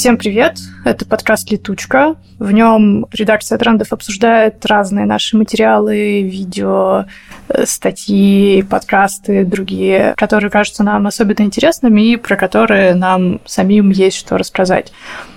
Всем привет! Это подкаст «Летучка». В нем редакция трендов обсуждает разные наши материалы, видео, э, статьи, подкасты, другие, которые кажутся нам особенно интересными и про которые нам самим есть что рассказать.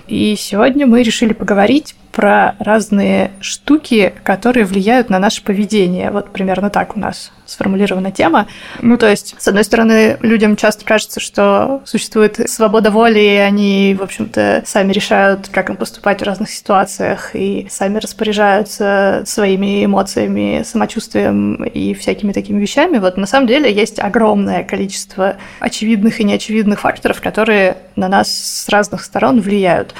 И сегодня мы решили поговорить про разные штуки, которые влияют на наше поведение. Вот примерно так у нас сформулирована тема. Ну, то есть, с одной стороны, людям часто кажется, что существует свобода воли, и они, в общем-то, сами решают, как им поступать в разных ситуациях, и сами распоряжаются своими эмоциями, самочувствием и всякими такими вещами. Вот на самом деле есть огромное количество очевидных и неочевидных факторов, которые на нас с разных сторон влияют.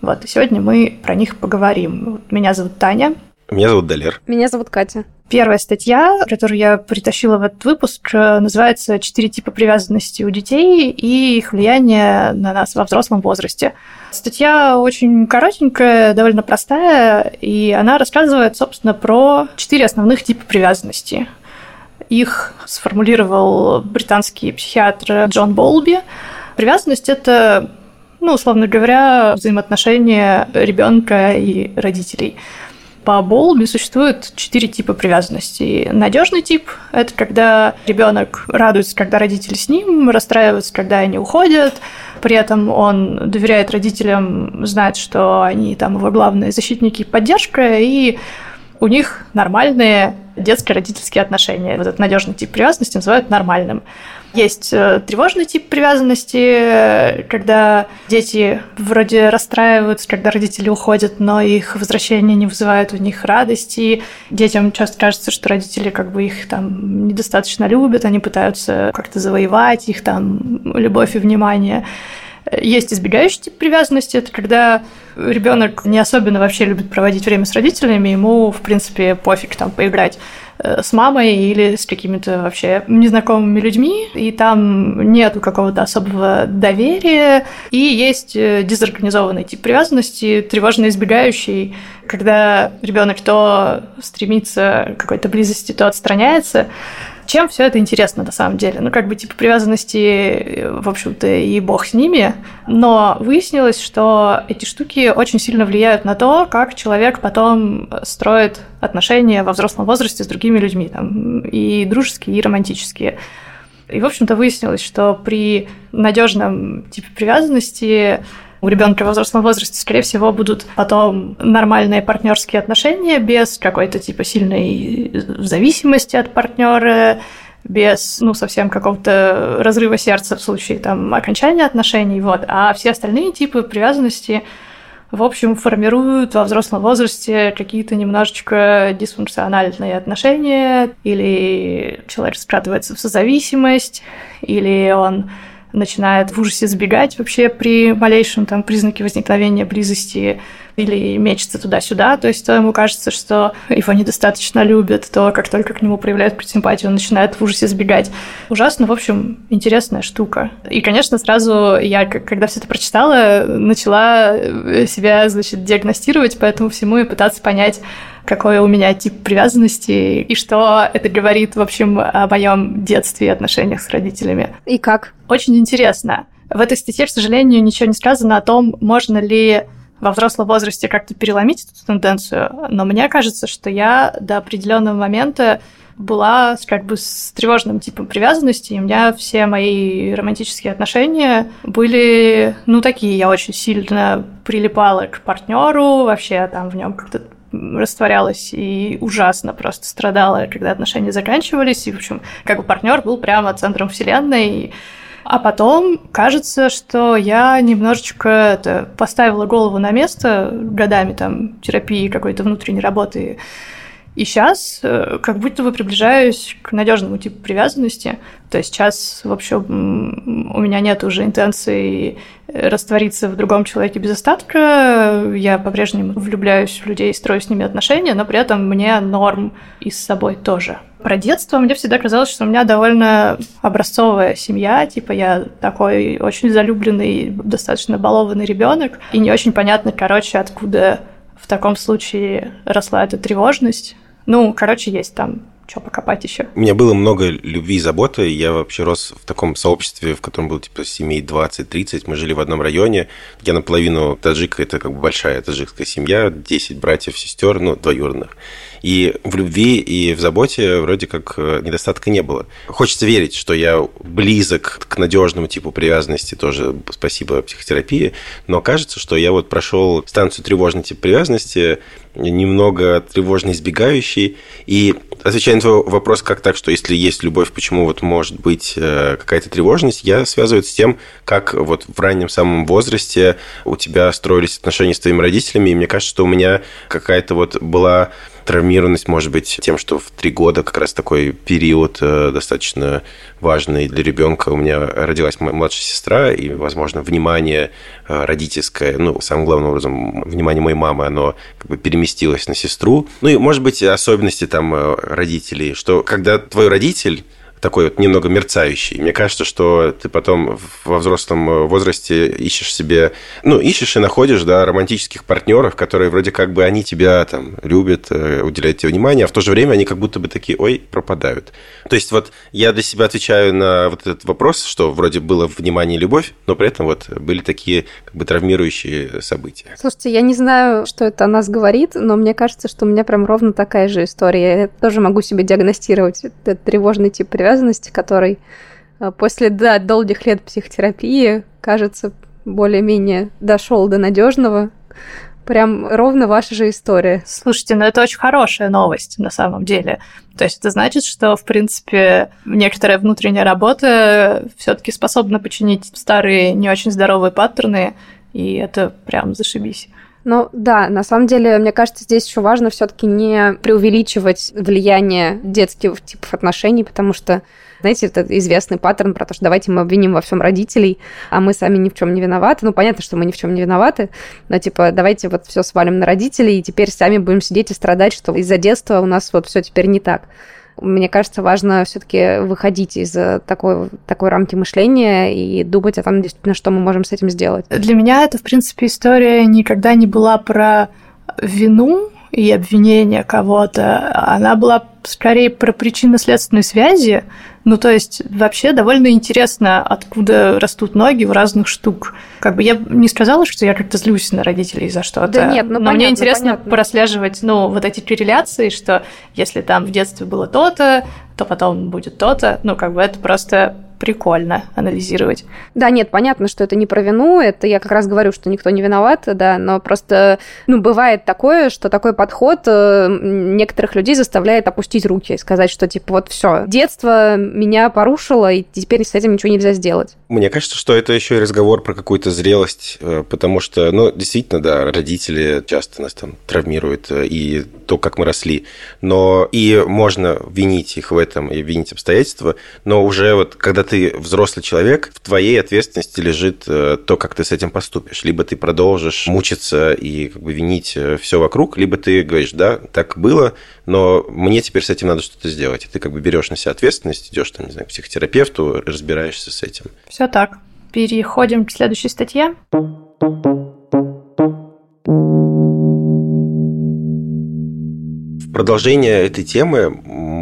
Вот, и сегодня мы про них поговорим. Меня зовут Таня. Меня зовут Далер. Меня зовут Катя. Первая статья, которую я притащила в этот выпуск, называется «Четыре типа привязанности у детей и их влияние на нас во взрослом возрасте». Статья очень коротенькая, довольно простая, и она рассказывает, собственно, про четыре основных типа привязанности. Их сформулировал британский психиатр Джон Болби. Привязанность – это ну, условно говоря, взаимоотношения ребенка и родителей. По Болби существует четыре типа привязанности. Надежный тип – это когда ребенок радуется, когда родители с ним, расстраивается, когда они уходят, при этом он доверяет родителям, знает, что они там его главные защитники и поддержка, и у них нормальные детско-родительские отношения. Вот этот надежный тип привязанности называют нормальным. Есть э, тревожный тип привязанности, когда дети вроде расстраиваются, когда родители уходят, но их возвращение не вызывает у них радости. Детям часто кажется, что родители как бы их там недостаточно любят, они пытаются как-то завоевать их там любовь и внимание. Есть избегающий тип привязанности, это когда ребенок не особенно вообще любит проводить время с родителями, ему, в принципе, пофиг там поиграть э, с мамой или с какими-то вообще незнакомыми людьми, и там нет какого-то особого доверия, и есть э, дезорганизованный тип привязанности, тревожно избегающий, когда ребенок то стремится к какой-то близости, то отстраняется. Чем все это интересно на самом деле? Ну, как бы, типа, привязанности, в общем-то, и бог с ними, но выяснилось, что эти штуки очень сильно влияют на то, как человек потом строит отношения во взрослом возрасте с другими людьми, там, и дружеские, и романтические. И, в общем-то, выяснилось, что при надежном типе привязанности у ребенка в взрослом возрасте, скорее всего, будут потом нормальные партнерские отношения без какой-то типа сильной зависимости от партнера, без, ну, совсем какого-то разрыва сердца в случае там окончания отношений, вот. А все остальные типы привязанности в общем, формируют во взрослом возрасте какие-то немножечко дисфункциональные отношения, или человек скатывается в созависимость, или он начинает в ужасе сбегать вообще при малейшем там признаке возникновения близости или мечется туда-сюда, то есть то ему кажется, что его недостаточно любят, то как только к нему проявляют симпатию, он начинает в ужасе сбегать. Ужасно, в общем, интересная штука. И, конечно, сразу я, когда все это прочитала, начала себя, значит, диагностировать по этому всему и пытаться понять, какой у меня тип привязанности и что это говорит, в общем, о моем детстве и отношениях с родителями. И как? Очень интересно. В этой статье, к сожалению, ничего не сказано о том, можно ли во взрослом возрасте как-то переломить эту тенденцию, но мне кажется, что я до определенного момента была как бы с тревожным типом привязанности, и у меня все мои романтические отношения были, ну, такие, я очень сильно прилипала к партнеру, вообще там в нем как-то растворялась и ужасно просто страдала, когда отношения заканчивались. И, в общем, как бы партнер был прямо центром вселенной. А потом кажется, что я немножечко это, поставила голову на место годами там терапии какой-то внутренней работы и сейчас э, как будто бы приближаюсь к надежному типу привязанности. То есть сейчас, в общем, у меня нет уже интенции раствориться в другом человеке без остатка. Я по-прежнему влюбляюсь в людей, строю с ними отношения, но при этом мне норм и с собой тоже. Про детство мне всегда казалось, что у меня довольно образцовая семья, типа я такой очень залюбленный, достаточно балованный ребенок, и не очень понятно, короче, откуда в таком случае росла эта тревожность. Ну, короче, есть там что покопать еще. У меня было много любви и заботы. Я вообще рос в таком сообществе, в котором было типа семей 20-30. Мы жили в одном районе. Я наполовину таджик, это как бы большая таджикская семья, 10 братьев, сестер, ну, двоюродных. И в любви и в заботе вроде как э, недостатка не было. Хочется верить, что я близок к надежному типу привязанности, тоже спасибо психотерапии, но кажется, что я вот прошел станцию тревожный тип привязанности, немного тревожно избегающий. И отвечая на твой вопрос, как так, что если есть любовь, почему вот может быть э, какая-то тревожность, я связываю это с тем, как вот в раннем самом возрасте у тебя строились отношения с твоими родителями, и мне кажется, что у меня какая-то вот была травмированность может быть тем, что в три года как раз такой период э, достаточно важный для ребенка. У меня родилась моя младшая сестра, и, возможно, внимание э, родительское, ну, самым главным образом, внимание моей мамы, оно как бы переместилось на сестру. Ну и, может быть, особенности там э, родителей, что когда твой родитель такой вот немного мерцающий. Мне кажется, что ты потом во взрослом э, возрасте ищешь себе, ну, ищешь и находишь, да, романтических партнеров, которые вроде как бы они тебя там любят, э, уделяют тебе внимание, а в то же время они как будто бы такие, ой, пропадают. То есть вот я для себя отвечаю на вот этот вопрос, что вроде было внимание и любовь, но при этом вот были такие как бы травмирующие события. Слушайте, я не знаю, что это о нас говорит, но мне кажется, что у меня прям ровно такая же история. Я тоже могу себе диагностировать этот тревожный тип привязанности привязанности, который э, после да, долгих лет психотерапии, кажется, более-менее дошел до надежного. Прям ровно ваша же история. Слушайте, ну это очень хорошая новость на самом деле. То есть это значит, что, в принципе, некоторая внутренняя работа все-таки способна починить старые не очень здоровые паттерны, и это прям зашибись. Ну да, на самом деле, мне кажется, здесь еще важно все-таки не преувеличивать влияние детских типов отношений, потому что знаете, это известный паттерн про то, что давайте мы обвиним во всем родителей, а мы сами ни в чем не виноваты. Ну, понятно, что мы ни в чем не виноваты, но типа давайте вот все свалим на родителей, и теперь сами будем сидеть и страдать, что из-за детства у нас вот все теперь не так мне кажется, важно все-таки выходить из такой, такой рамки мышления и думать о том, действительно, что мы можем с этим сделать. Для меня это, в принципе, история никогда не была про вину и обвинение кого-то. Она была скорее про причинно-следственные связи, ну, то есть, вообще довольно интересно, откуда растут ноги у разных штук. Как бы я не сказала, что я как-то злюсь на родителей за что-то. Да нет, ну, Но понятно, мне интересно понятно. прослеживать, ну, вот эти корреляции, что если там в детстве было то-то, то потом будет то-то. Ну, как бы это просто прикольно анализировать. Да, нет, понятно, что это не про вину, это я как раз говорю, что никто не виноват, да, но просто, ну, бывает такое, что такой подход э, некоторых людей заставляет опустить руки и сказать, что, типа, вот все, детство меня порушило, и теперь с этим ничего нельзя сделать. Мне кажется, что это еще и разговор про какую-то зрелость, э, потому что, ну, действительно, да, родители часто нас там травмируют, э, и то, как мы росли, но и можно винить их в этом и винить обстоятельства, но уже вот когда ты взрослый человек, в твоей ответственности лежит э, то, как ты с этим поступишь. Либо ты продолжишь мучиться и как бы винить э, все вокруг, либо ты говоришь, да, так было, но мне теперь с этим надо что-то сделать. И ты как бы берешь на себя ответственность, идешь там, не знаю, к психотерапевту, разбираешься с этим. Все так. Переходим к следующей статье. В продолжение этой темы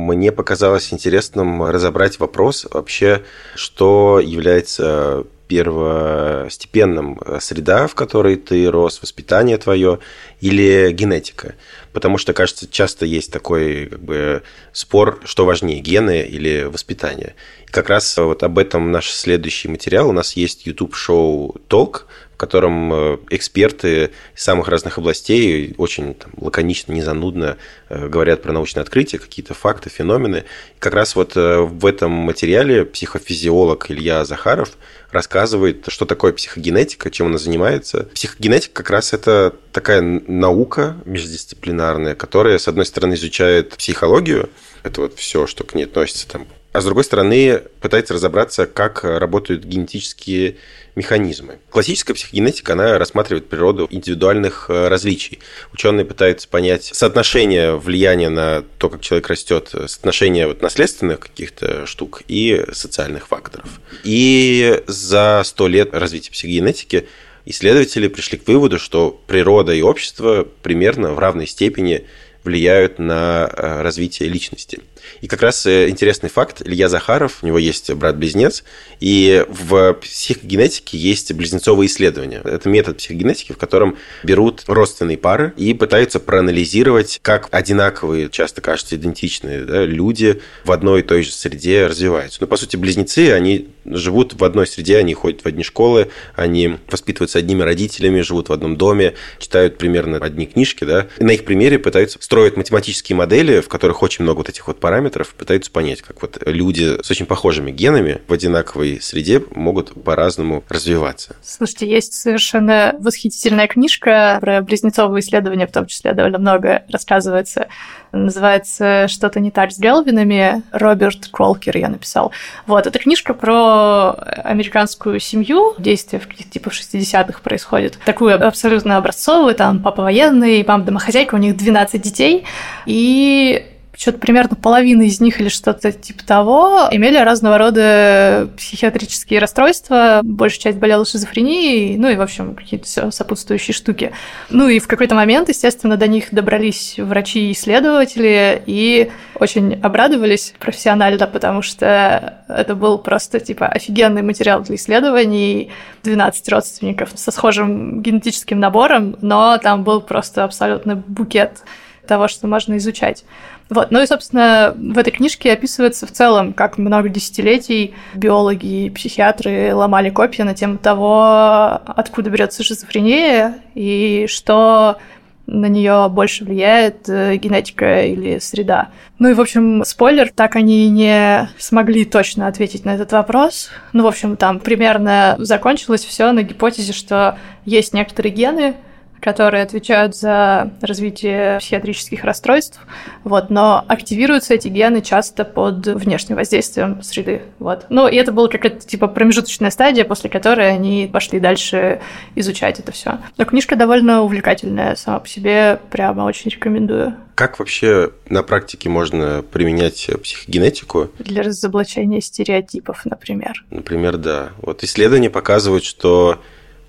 мне показалось интересным разобрать вопрос вообще, что является первостепенным среда, в которой ты рос, воспитание твое или генетика. Потому что, кажется, часто есть такой как бы, спор, что важнее, гены или воспитание. И как раз вот об этом наш следующий материал. У нас есть YouTube-шоу «Толк», в котором э, эксперты самых разных областей очень там, лаконично, незанудно э, говорят про научные открытия, какие-то факты, феномены. И как раз вот э, в этом материале психофизиолог Илья Захаров рассказывает, что такое психогенетика, чем она занимается. Психогенетика как раз это такая наука междисциплинарная, которая, с одной стороны, изучает психологию, это вот все, что к ней относится, там, а с другой стороны, пытается разобраться, как работают генетические механизмы. Классическая психогенетика, она рассматривает природу индивидуальных э, различий. Ученые пытаются понять соотношение влияния на то, как человек растет, соотношение вот наследственных каких-то штук и социальных факторов. И за сто лет развития психогенетики исследователи пришли к выводу, что природа и общество примерно в равной степени влияют на э, развитие личности. И как раз э, интересный факт, Илья Захаров, у него есть брат-близнец, и в психогенетике есть близнецовые исследования. Это метод психогенетики, в котором берут родственные пары и пытаются проанализировать, как одинаковые, часто кажется, идентичные да, люди в одной и той же среде развиваются. Ну, по сути, близнецы, они живут в одной среде, они ходят в одни школы, они воспитываются одними родителями, живут в одном доме, читают примерно одни книжки, да, и на их примере пытаются строить математические модели, в которых очень много вот этих вот параметров, пытаются понять, как вот люди с очень похожими генами в одинаковой среде могут по-разному развиваться. Слушайте, есть совершенно восхитительная книжка про близнецовые исследования, в том числе довольно много рассказывается называется «Что-то не так с Гелвинами». Роберт Колкер я написал. Вот, это книжка про американскую семью, действие в типа в 60-х происходит. Такую абсолютно образцовую, там папа военный, мама домохозяйка, у них 12 детей. И что-то примерно половина из них или что-то типа того имели разного рода психиатрические расстройства, большая часть болела шизофренией, ну и, в общем, какие-то сопутствующие штуки. Ну и в какой-то момент, естественно, до них добрались врачи и исследователи и очень обрадовались профессионально, потому что это был просто, типа, офигенный материал для исследований, 12 родственников со схожим генетическим набором, но там был просто абсолютно букет того, что можно изучать. Вот. Ну и, собственно, в этой книжке описывается в целом, как много десятилетий биологи и психиатры ломали копья на тему того, откуда берется шизофрения и что на нее больше влияет э, генетика или среда. Ну и, в общем, спойлер, так они не смогли точно ответить на этот вопрос. Ну, в общем, там примерно закончилось все на гипотезе, что есть некоторые гены, которые отвечают за развитие психиатрических расстройств, вот, но активируются эти гены часто под внешним воздействием среды. Вот. Ну, и это была какая-то типа промежуточная стадия, после которой они пошли дальше изучать это все. Но книжка довольно увлекательная сама по себе, прямо очень рекомендую. Как вообще на практике можно применять психогенетику? Для разоблачения стереотипов, например. Например, да. Вот исследования показывают, что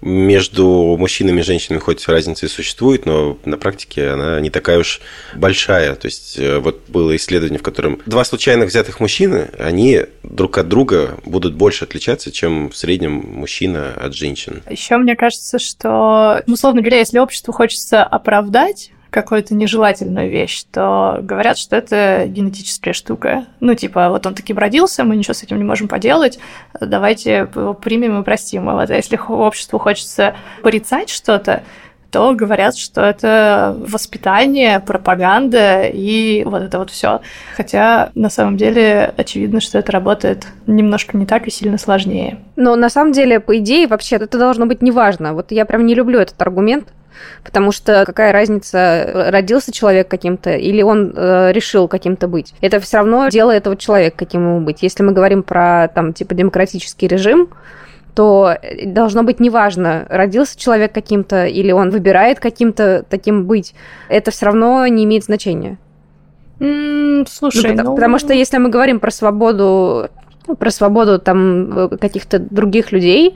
между мужчинами и женщинами хоть разница и существует, но на практике она не такая уж большая. То есть э, вот было исследование, в котором два случайных взятых мужчины, они друг от друга будут больше отличаться, чем в среднем мужчина от женщин. Еще мне кажется, что, условно говоря, если обществу хочется оправдать какую-то нежелательную вещь, то говорят, что это генетическая штука. Ну, типа, вот он таким родился, мы ничего с этим не можем поделать, давайте его примем и простим. Вот, а если обществу хочется порицать что-то, то говорят, что это воспитание, пропаганда и вот это вот все. Хотя на самом деле очевидно, что это работает немножко не так и сильно сложнее. Но на самом деле, по идее, вообще это должно быть неважно. Вот я прям не люблю этот аргумент, Потому что какая разница, родился человек каким-то или он э, решил каким-то быть. Это все равно дело этого человека, каким ему быть. Если мы говорим про там типа демократический режим, то должно быть неважно, родился человек каким-то или он выбирает каким-то таким быть. Это все равно не имеет значения. Mm, слушай, ну, ну... потому что если мы говорим про свободу, про свободу там э, каких-то других людей,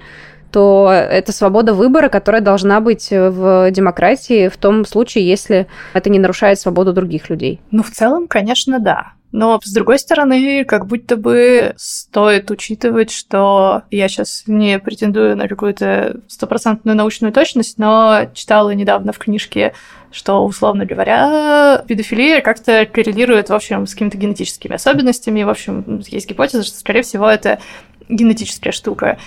то это свобода выбора, которая должна быть в демократии в том случае, если это не нарушает свободу других людей. Ну, в целом, конечно, да. Но, с другой стороны, как будто бы стоит учитывать, что я сейчас не претендую на какую-то стопроцентную научную точность, но читала недавно в книжке, что, условно говоря, педофилия как-то коррелирует, в общем, с какими-то генетическими особенностями. В общем, есть гипотеза, что, скорее всего, это генетическая штука.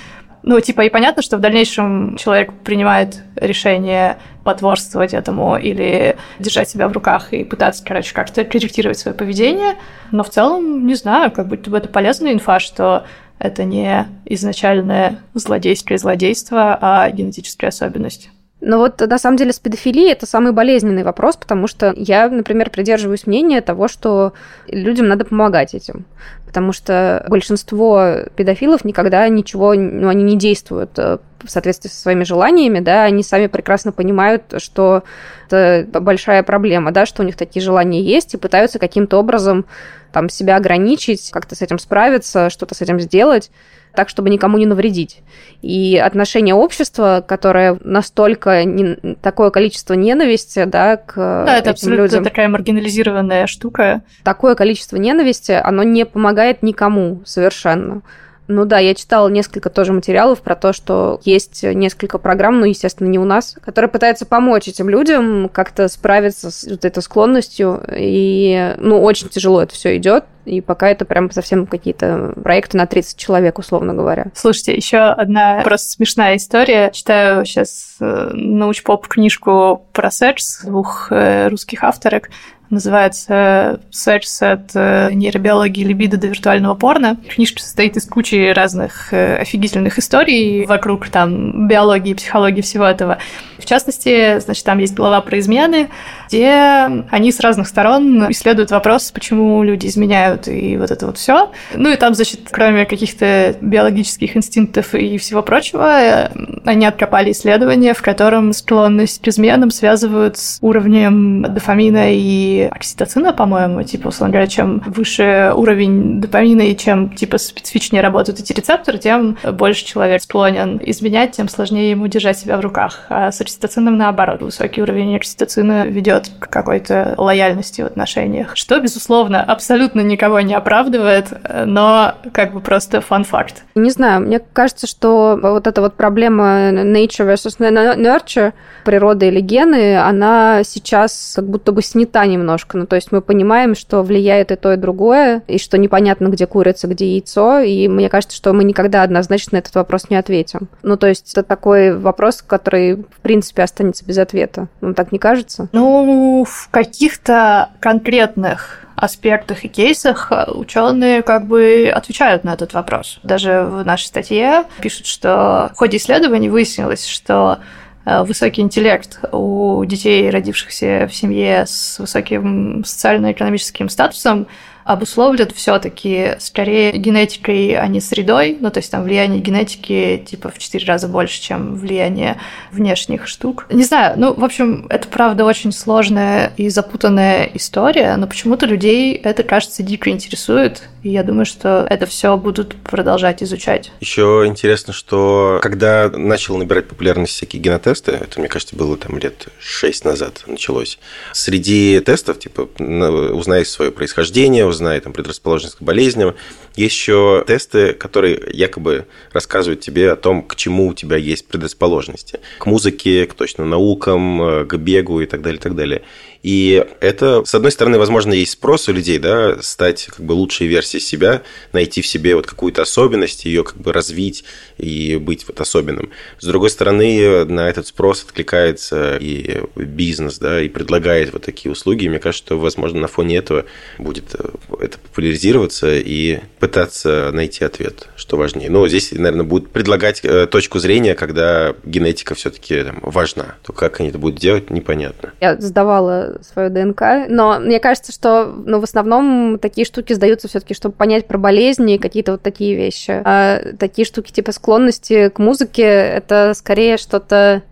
Ну, типа, и понятно, что в дальнейшем человек принимает решение потворствовать этому или держать себя в руках и пытаться, короче, как-то корректировать свое поведение. Но в целом, не знаю, как будто бы это полезная инфа, что это не изначальное злодейское злодейство, а генетическая особенность. Но вот на самом деле с педофилией это самый болезненный вопрос, потому что я, например, придерживаюсь мнения того, что людям надо помогать этим. Потому что большинство педофилов никогда ничего, ну, они не действуют э, в соответствии со своими желаниями, да, они сами прекрасно понимают, что это большая проблема, да, что у них такие желания есть, и пытаются каким-то образом там себя ограничить, как-то с этим справиться, что-то с этим сделать так, чтобы никому не навредить. И отношение общества, которое настолько не, такое количество ненависти, да, к да, это абсолютно людям. такая маргинализированная штука. Такое количество ненависти, оно не помогает никому совершенно. Ну да, я читала несколько тоже материалов про то, что есть несколько программ, ну, естественно, не у нас, которые пытаются помочь этим людям как-то справиться с вот этой склонностью. И, ну, очень тяжело это все идет. И пока это прям совсем какие-то проекты на 30 человек, условно говоря. Слушайте, еще одна просто смешная история. Читаю сейчас э, научпоп книжку про секс двух э, русских авторок называется «Секс от э, нейробиологии либидо до виртуального порно». Книжка состоит из кучи разных э, офигительных историй вокруг там биологии, психологии, всего этого. В частности, значит, там есть глава про измены, где они с разных сторон исследуют вопрос, почему люди изменяют и вот это вот все. Ну и там, значит, кроме каких-то биологических инстинктов и всего прочего, э, они откопали исследование, в котором склонность к изменам связывают с уровнем дофамина и окситоцина, по-моему, типа, условно говоря, чем выше уровень допамина и чем, типа, специфичнее работают эти рецепторы, тем больше человек склонен изменять, тем сложнее ему держать себя в руках. А с окситоцином наоборот. Высокий уровень окситоцина ведет к какой-то лояльности в отношениях, что, безусловно, абсолютно никого не оправдывает, но как бы просто фан-факт. Не знаю, мне кажется, что вот эта вот проблема nature versus nurture, природа или гены, она сейчас как будто бы снята немножко. Ну, то есть мы понимаем, что влияет и то, и другое, и что непонятно, где курица, где яйцо, и мне кажется, что мы никогда однозначно на этот вопрос не ответим. Ну, то есть это такой вопрос, который, в принципе, останется без ответа. Вам так не кажется? Ну, в каких-то конкретных аспектах и кейсах ученые как бы отвечают на этот вопрос. Даже в нашей статье пишут, что в ходе исследований выяснилось, что высокий интеллект у детей, родившихся в семье с высоким социально-экономическим статусом, обусловлен все-таки скорее генетикой, а не средой. Ну, то есть там влияние генетики типа в 4 раза больше, чем влияние внешних штук. Не знаю, ну, в общем, это правда очень сложная и запутанная история, но почему-то людей это, кажется, дико интересует, и я думаю, что это все будут продолжать изучать. Еще интересно, что когда начал набирать популярность всякие генотесты, это, мне кажется, было там лет 6 назад началось, среди тестов, типа, узнай свое происхождение, узнай там предрасположенность к болезням, есть еще тесты, которые якобы рассказывают тебе о том, к чему у тебя есть предрасположенности. К музыке, к точным наукам, к бегу и так далее, и так далее. И это, с одной стороны, возможно, есть спрос у людей, да, стать как бы лучшей версией себя, найти в себе вот какую-то особенность, ее как бы развить и быть вот особенным. С другой стороны, на этот спрос откликается и бизнес, да, и предлагает вот такие услуги. И мне кажется, что, возможно, на фоне этого будет э, это популяризироваться и пытаться найти ответ, что важнее. Но здесь, наверное, будут предлагать э, точку зрения, когда генетика все-таки важна. То как они это будут делать, непонятно. Я сдавала свою ДНК. Но мне кажется, что ну, в основном такие штуки сдаются все-таки, чтобы понять про болезни и какие-то вот такие вещи. А такие штуки типа склонности к музыке это скорее что-то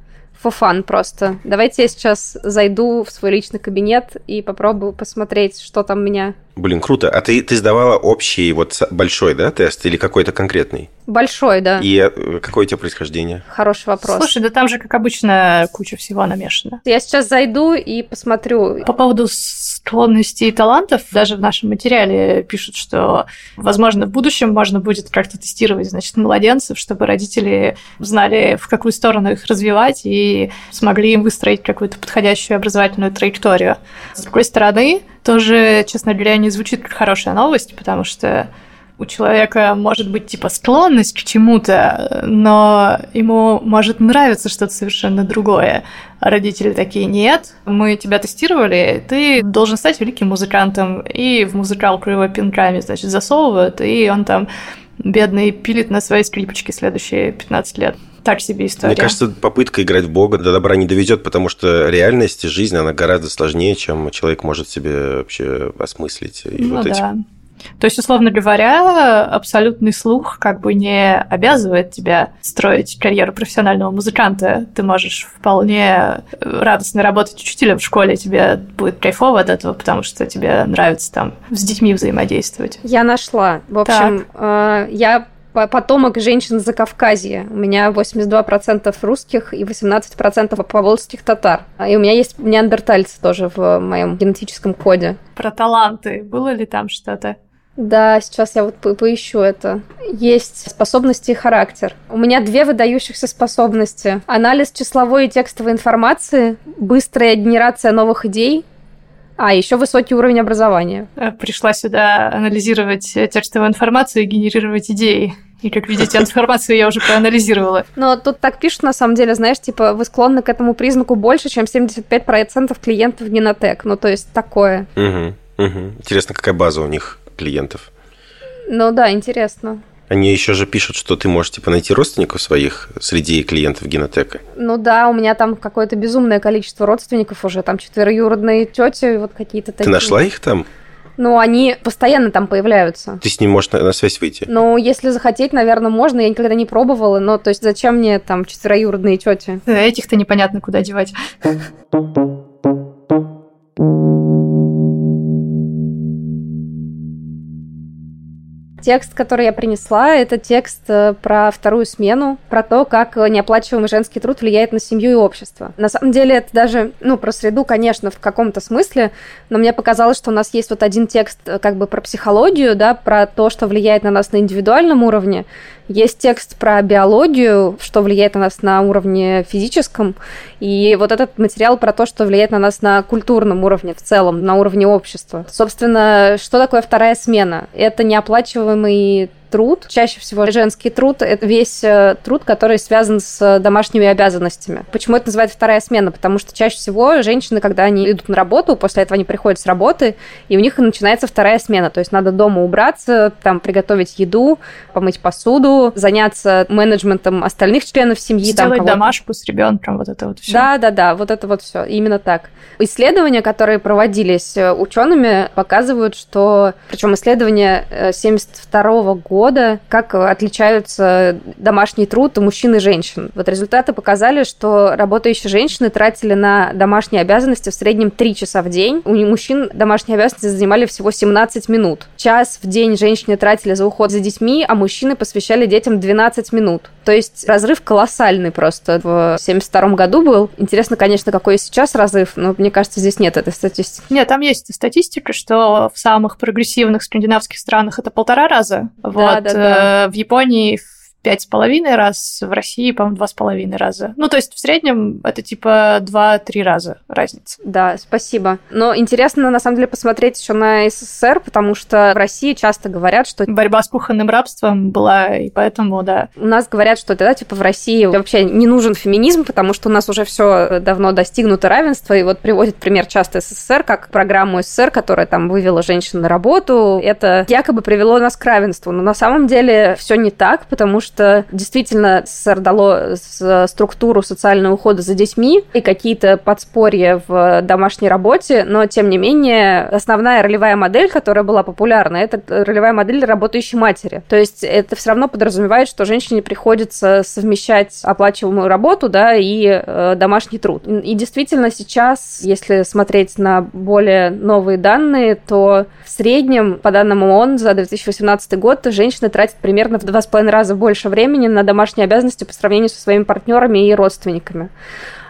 fun просто. Давайте я сейчас зайду в свой личный кабинет и попробую посмотреть, что там меня. Блин, круто. А ты, ты сдавала общий вот большой, да, тест или какой-то конкретный? Большой, да. И э, какое у тебя происхождение? Хороший вопрос. Слушай, да там же, как обычно, куча всего намешана. Я сейчас зайду и посмотрю. По поводу склонностей и талантов, даже в нашем материале пишут, что, возможно, в будущем можно будет как-то тестировать, значит, младенцев, чтобы родители знали, в какую сторону их развивать и смогли им выстроить какую-то подходящую образовательную траекторию. С другой стороны, тоже, честно говоря, не звучит как хорошая новость, потому что у человека может быть типа склонность к чему-то, но ему может нравиться что-то совершенно другое. А родители такие, нет, мы тебя тестировали, ты должен стать великим музыкантом, и в музыкалку его пинками, значит, засовывают, и он там бедный пилит на своей скрипочке следующие 15 лет так себе история. Мне кажется, попытка играть в Бога до добра не доведет, потому что реальность и жизнь, она гораздо сложнее, чем человек может себе вообще осмыслить. И ну вот да. эти То есть, условно говоря, абсолютный слух как бы не обязывает тебя строить карьеру профессионального музыканта. Ты можешь вполне радостно работать учителем в школе, тебе будет кайфово от этого, потому что тебе нравится там с детьми взаимодействовать. Я нашла. В общем, э, я потомок женщин за Кавказье. У меня 82% русских и 18% поволжских татар. И у меня есть неандертальцы тоже в моем генетическом коде. Про таланты. Было ли там что-то? Да, сейчас я вот по поищу это. Есть способности и характер. У меня две выдающихся способности. Анализ числовой и текстовой информации, быстрая генерация новых идей, а, еще высокий уровень образования. Э, пришла сюда анализировать текстовую информацию и генерировать идеи. И, как видите, информацию я уже проанализировала. Но тут так пишут, на самом деле, знаешь, типа, вы склонны к этому признаку больше, чем 75% клиентов Генотек. Ну, то есть такое. Угу, угу. Интересно, какая база у них клиентов? Ну да, интересно. Они еще же пишут, что ты можешь типа найти родственников своих среди клиентов Генотека. Ну да, у меня там какое-то безумное количество родственников уже, там четвероюродные тети, вот какие-то такие. Ты нашла их там? Ну, они постоянно там появляются. Ты с ним можешь на, на связь выйти? Ну, если захотеть, наверное, можно. Я никогда не пробовала, но то есть зачем мне там четвероюродные тети? Этих-то непонятно куда девать. Текст, который я принесла, это текст э, про вторую смену, про то, как неоплачиваемый женский труд влияет на семью и общество. На самом деле это даже, ну, про среду, конечно, в каком-то смысле, но мне показалось, что у нас есть вот один текст э, как бы про психологию, да, про то, что влияет на нас на индивидуальном уровне, есть текст про биологию, что влияет на нас на уровне физическом, и вот этот материал про то, что влияет на нас на культурном уровне в целом, на уровне общества. Собственно, что такое вторая смена? Это неоплачиваемый труд, чаще всего женский труд, это весь э, труд, который связан с домашними обязанностями. Почему это называется вторая смена? Потому что чаще всего женщины, когда они идут на работу, после этого они приходят с работы, и у них начинается вторая смена. То есть надо дома убраться, там приготовить еду, помыть посуду, заняться менеджментом остальных членов семьи. Сделать там, домашку с ребенком, вот это вот все. Да, да, да, вот это вот все, именно так. Исследования, которые проводились э, учеными, показывают, что, причем исследования 72 э, года, года, как отличаются домашний труд у мужчин и женщин. Вот результаты показали, что работающие женщины тратили на домашние обязанности в среднем 3 часа в день. У мужчин домашние обязанности занимали всего 17 минут. Час в день женщины тратили за уход за детьми, а мужчины посвящали детям 12 минут. То есть разрыв колоссальный просто в 72 году был. Интересно, конечно, какой сейчас разрыв, но мне кажется, здесь нет этой статистики. Нет, там есть статистика, что в самых прогрессивных скандинавских странах это полтора раза. Да, да, да. Э, в Японии пять с половиной раз, в России, по-моему, два с половиной раза. Ну, то есть в среднем это типа два-три раза разница. Да, спасибо. Но интересно, на самом деле, посмотреть еще на СССР, потому что в России часто говорят, что... Борьба с кухонным рабством была, и поэтому, да. У нас говорят, что тогда, типа, в России вообще не нужен феминизм, потому что у нас уже все давно достигнуто равенство, и вот приводит пример часто СССР, как программу СССР, которая там вывела женщин на работу. Это якобы привело нас к равенству. Но на самом деле все не так, потому что что действительно СССР дало структуру социального ухода за детьми и какие-то подспорья в домашней работе, но, тем не менее, основная ролевая модель, которая была популярна, это ролевая модель работающей матери. То есть это все равно подразумевает, что женщине приходится совмещать оплачиваемую работу да, и э, домашний труд. И действительно сейчас, если смотреть на более новые данные, то в среднем, по данным ООН, за 2018 год женщины тратят примерно в два с половиной раза больше больше времени на домашние обязанности по сравнению со своими партнерами и родственниками.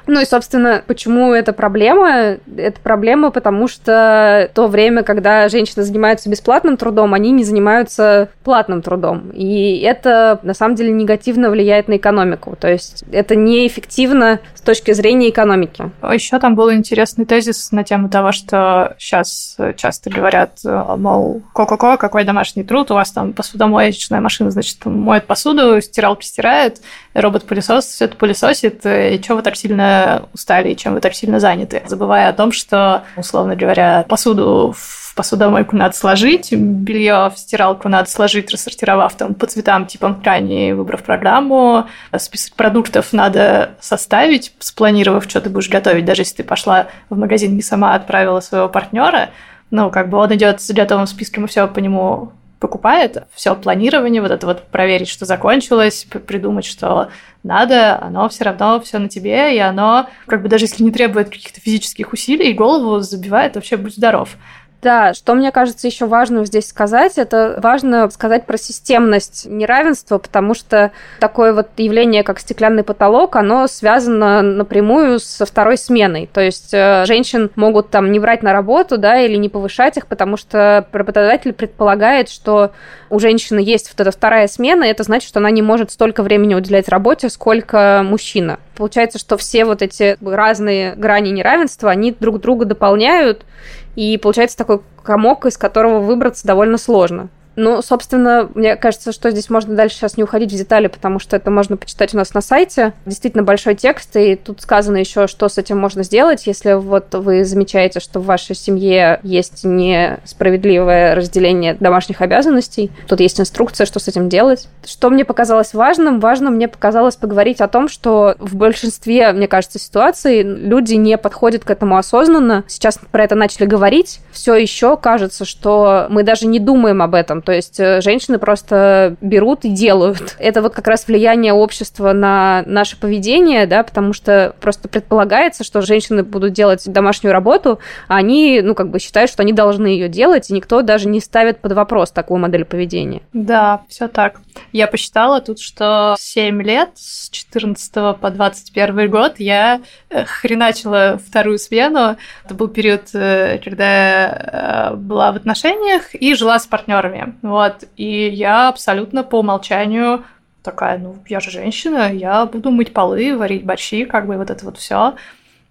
Ну и, собственно, почему это проблема? Это проблема, потому что то время, когда женщины занимаются бесплатным трудом, они не занимаются платным трудом. И это, на самом деле, негативно влияет на экономику. То есть это неэффективно с точки зрения экономики. Еще там был интересный тезис на тему того, что сейчас часто говорят, мол, ко-ко-ко, какой домашний труд, у вас там посудомоечная машина, значит, моет посуду, стиралки стирает, робот-пылесос все это пылесосит, и что вы так сильно устали и чем вы так сильно заняты, забывая о том, что, условно говоря, посуду в посудомойку надо сложить, белье в стиралку надо сложить, рассортировав там по цветам, типам ткани, выбрав программу. Список продуктов надо составить, спланировав, что ты будешь готовить, даже если ты пошла в магазин не сама, отправила своего партнера. Ну, как бы он идет с готовым списком и все по нему покупает, все планирование, вот это вот проверить, что закончилось, придумать, что надо, оно все равно все на тебе, и оно, как бы даже если не требует каких-то физических усилий, голову забивает, вообще будь здоров. Да, что мне кажется еще важным здесь сказать, это важно сказать про системность неравенства, потому что такое вот явление, как стеклянный потолок, оно связано напрямую со второй сменой. То есть э, женщин могут там не брать на работу, да, или не повышать их, потому что работодатель предполагает, что у женщины есть вот эта вторая смена, и это значит, что она не может столько времени уделять работе, сколько мужчина. Получается, что все вот эти разные грани неравенства, они друг друга дополняют, и получается такой комок, из которого выбраться довольно сложно. Ну, собственно, мне кажется, что здесь можно дальше сейчас не уходить в детали, потому что это можно почитать у нас на сайте. Действительно большой текст, и тут сказано еще, что с этим можно сделать, если вот вы замечаете, что в вашей семье есть несправедливое разделение домашних обязанностей. Тут есть инструкция, что с этим делать. Что мне показалось важным? Важно мне показалось поговорить о том, что в большинстве, мне кажется, ситуаций люди не подходят к этому осознанно. Сейчас про это начали говорить. Все еще кажется, что мы даже не думаем об этом то есть э, женщины просто берут и делают. Это вот как раз влияние общества на наше поведение, да, потому что просто предполагается, что женщины будут делать домашнюю работу, а они, ну, как бы считают, что они должны ее делать, и никто даже не ставит под вопрос такую модель поведения. Да, все так. Я посчитала тут, что 7 лет, с 14 по 21 год, я э, хреначила вторую смену. Это был период, э, когда я была в отношениях и жила с партнерами. Вот. И я абсолютно по умолчанию такая, ну, я же женщина, я буду мыть полы, варить борщи, как бы вот это вот все.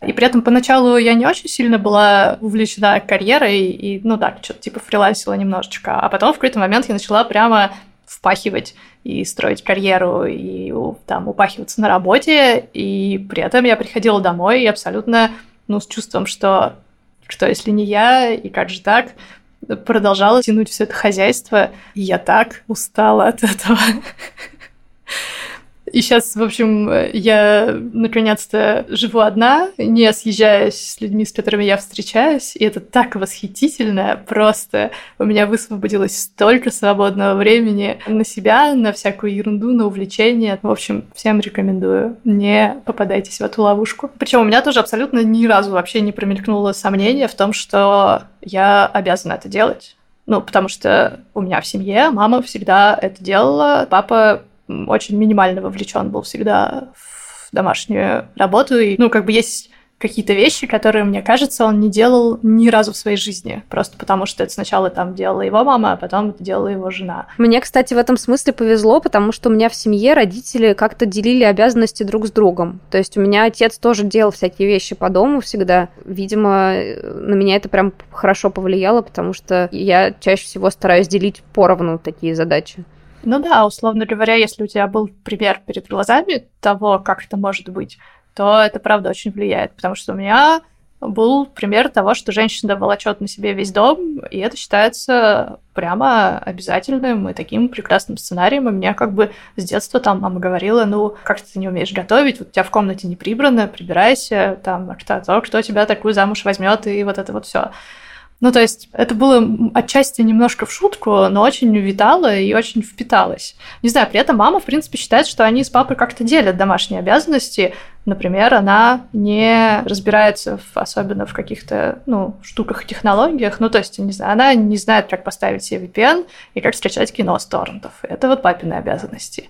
И при этом поначалу я не очень сильно была увлечена карьерой и, ну да, что-то типа фрилансила немножечко. А потом в какой-то момент я начала прямо впахивать и строить карьеру, и там упахиваться на работе, и при этом я приходила домой и абсолютно, ну, с чувством, что что если не я, и как же так, продолжала тянуть все это хозяйство. И я так устала от этого. И сейчас, в общем, я наконец-то живу одна, не съезжаясь с людьми, с которыми я встречаюсь, и это так восхитительно, просто у меня высвободилось столько свободного времени на себя, на всякую ерунду, на увлечения. В общем, всем рекомендую, не попадайтесь в эту ловушку. Причем у меня тоже абсолютно ни разу вообще не промелькнуло сомнение в том, что я обязана это делать. Ну, потому что у меня в семье мама всегда это делала, папа очень минимально вовлечен был всегда в домашнюю работу. И, ну, как бы есть какие-то вещи, которые, мне кажется, он не делал ни разу в своей жизни. Просто потому, что это сначала там делала его мама, а потом это делала его жена. Мне, кстати, в этом смысле повезло, потому что у меня в семье родители как-то делили обязанности друг с другом. То есть у меня отец тоже делал всякие вещи по дому всегда. Видимо, на меня это прям хорошо повлияло, потому что я чаще всего стараюсь делить поровну такие задачи. Ну да, условно говоря, если у тебя был пример перед глазами того, как это может быть, то это правда очень влияет, потому что у меня был пример того, что женщина волочет на себе весь дом, и это считается прямо обязательным и таким прекрасным сценарием. И мне как бы с детства там мама говорила, ну, как ты не умеешь готовить, вот у тебя в комнате не прибрано, прибирайся, там, кто, кто тебя такую замуж возьмет, и вот это вот все. Ну, то есть это было отчасти немножко в шутку, но очень витало и очень впиталось. Не знаю, при этом мама, в принципе, считает, что они с папой как-то делят домашние обязанности. Например, она не разбирается в, особенно в каких-то ну, штуках и технологиях. Ну, то есть, не знаю, она не знает, как поставить себе VPN и как встречать кино с торрентов. Это вот папины обязанности.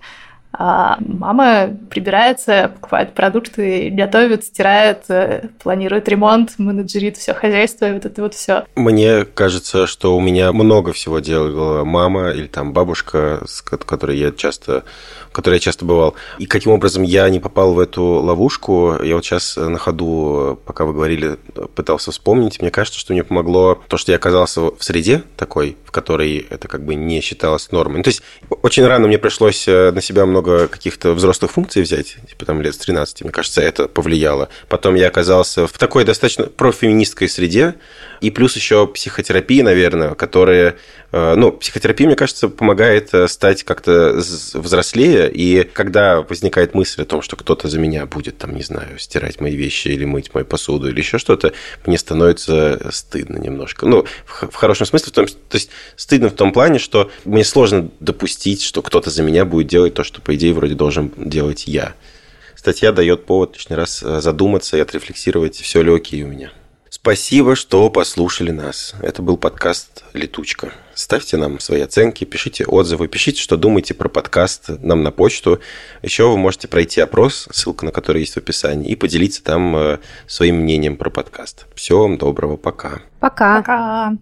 А мама прибирается, покупает продукты, готовит, стирает, э, планирует ремонт, менеджерит все хозяйство и вот это вот все. Мне кажется, что у меня много всего делала мама или там бабушка, с которой я часто в которой я часто бывал. И каким образом я не попал в эту ловушку, я вот сейчас на ходу, пока вы говорили, пытался вспомнить. Мне кажется, что мне помогло то, что я оказался в среде такой, в которой это как бы не считалось нормой. Ну, то есть очень рано мне пришлось э, на себя много много каких-то взрослых функций взять, типа там лет с 13, мне кажется, это повлияло. Потом я оказался в такой достаточно профеминистской среде, и плюс еще психотерапия, наверное, которая... Э, ну, психотерапия, мне кажется, помогает э, стать как-то взрослее, и когда возникает мысль о том, что кто-то за меня будет, там, не знаю, стирать мои вещи или мыть мою посуду или еще что-то, мне становится стыдно немножко. Ну, в хорошем смысле, в том, то есть стыдно в том плане, что мне сложно допустить, что кто-то за меня будет делать то, что, по идее, вроде должен делать я. Статья дает повод лишний раз э, задуматься и отрефлексировать, все ли окей у меня. Спасибо, что послушали нас. Это был подкаст «Летучка». Ставьте нам свои оценки, пишите отзывы, пишите, что думаете про подкаст нам на почту. Еще вы можете пройти опрос, ссылка на который есть в описании, и поделиться там э, своим мнением про подкаст. Всего вам доброго, пока. Пока. Пока.